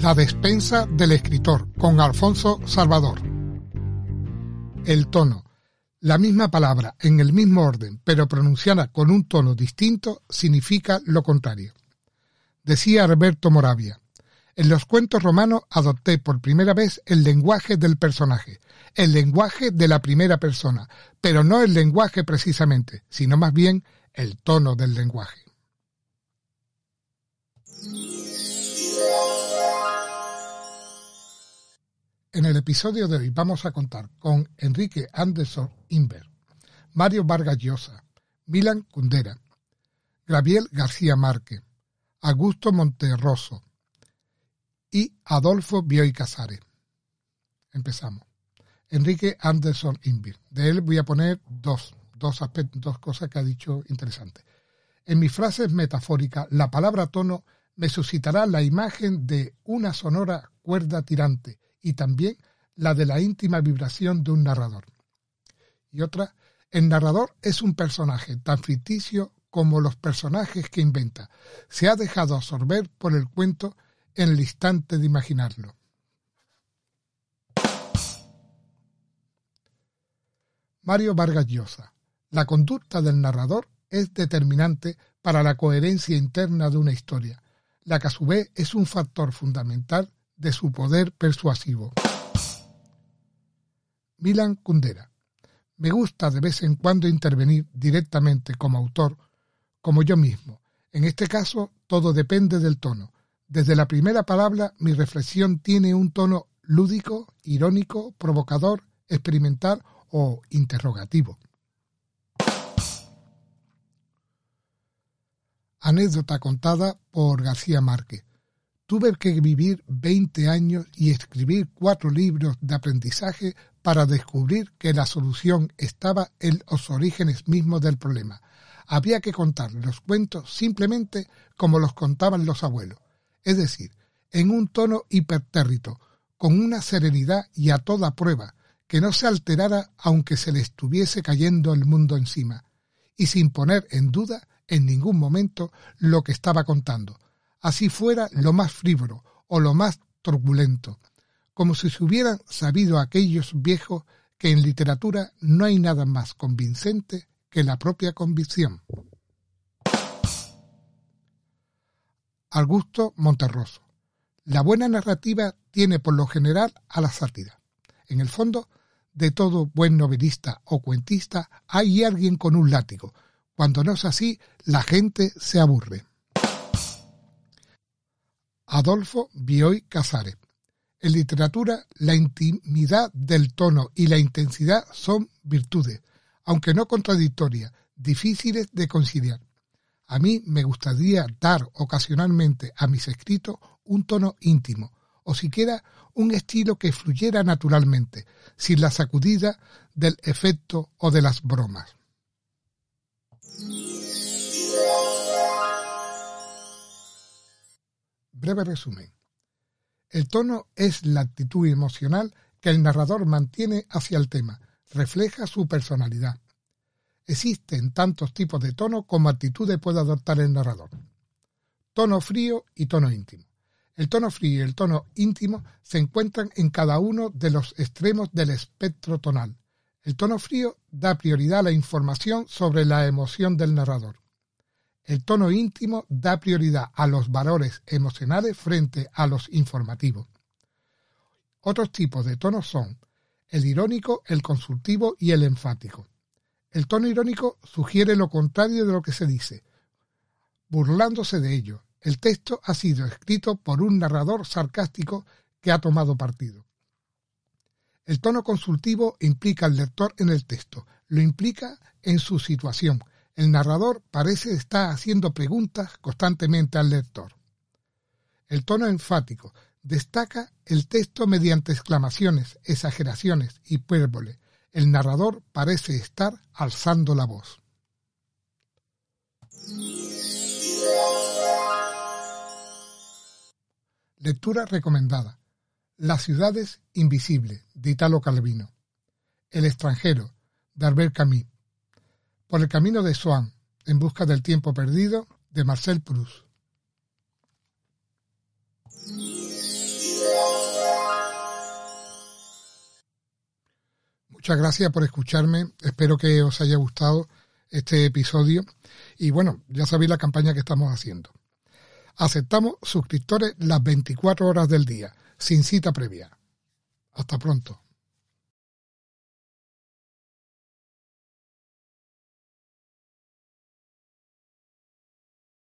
La despensa del escritor con Alfonso Salvador. El tono. La misma palabra en el mismo orden, pero pronunciada con un tono distinto, significa lo contrario. Decía Alberto Moravia, en los cuentos romanos adopté por primera vez el lenguaje del personaje, el lenguaje de la primera persona, pero no el lenguaje precisamente, sino más bien el tono del lenguaje. Episodio de hoy vamos a contar con Enrique Anderson Inver, Mario Vargas Llosa, Milan Kundera, Gabriel García Márquez, Augusto Monterroso y Adolfo Bioy Casares. Empezamos. Enrique Anderson Inver. De él voy a poner dos, dos aspectos, dos cosas que ha dicho interesantes. En mis frases metafóricas, la palabra tono me suscitará la imagen de una sonora cuerda tirante y también la de la íntima vibración de un narrador. Y otra, el narrador es un personaje tan ficticio como los personajes que inventa. Se ha dejado absorber por el cuento en el instante de imaginarlo. Mario Vargas Llosa. La conducta del narrador es determinante para la coherencia interna de una historia, la que a su vez es un factor fundamental de su poder persuasivo. Milan Kundera. Me gusta de vez en cuando intervenir directamente como autor, como yo mismo. En este caso, todo depende del tono. Desde la primera palabra, mi reflexión tiene un tono lúdico, irónico, provocador, experimental o interrogativo. Anécdota contada por García Márquez. Tuve que vivir 20 años y escribir cuatro libros de aprendizaje para descubrir que la solución estaba en los orígenes mismos del problema. Había que contar los cuentos simplemente como los contaban los abuelos, es decir, en un tono hipertérrito, con una serenidad y a toda prueba, que no se alterara aunque se le estuviese cayendo el mundo encima, y sin poner en duda en ningún momento lo que estaba contando, así fuera lo más frívolo o lo más turbulento, como si se hubieran sabido aquellos viejos que en literatura no hay nada más convincente que la propia convicción. Augusto Monterroso. La buena narrativa tiene por lo general a la sátira. En el fondo, de todo buen novelista o cuentista hay alguien con un látigo. Cuando no es así, la gente se aburre. Adolfo Bioy Casares. En literatura, la intimidad del tono y la intensidad son virtudes, aunque no contradictorias, difíciles de conciliar. A mí me gustaría dar ocasionalmente a mis escritos un tono íntimo, o siquiera un estilo que fluyera naturalmente, sin la sacudida del efecto o de las bromas. Breve resumen. El tono es la actitud emocional que el narrador mantiene hacia el tema, refleja su personalidad. Existen tantos tipos de tono como actitudes puede adoptar el narrador. Tono frío y tono íntimo. El tono frío y el tono íntimo se encuentran en cada uno de los extremos del espectro tonal. El tono frío da prioridad a la información sobre la emoción del narrador. El tono íntimo da prioridad a los valores emocionales frente a los informativos. Otros tipos de tonos son el irónico, el consultivo y el enfático. El tono irónico sugiere lo contrario de lo que se dice, burlándose de ello. El texto ha sido escrito por un narrador sarcástico que ha tomado partido. El tono consultivo implica al lector en el texto, lo implica en su situación, el narrador parece estar haciendo preguntas constantemente al lector. El tono enfático destaca el texto mediante exclamaciones, exageraciones, y hipérboles. El narrador parece estar alzando la voz. Lectura recomendada. Las ciudades invisibles, de Italo Calvino. El extranjero, de Albert Camus. Por el camino de Swann, en busca del tiempo perdido, de Marcel Proust. Muchas gracias por escucharme. Espero que os haya gustado este episodio. Y bueno, ya sabéis la campaña que estamos haciendo. Aceptamos suscriptores las 24 horas del día, sin cita previa. Hasta pronto.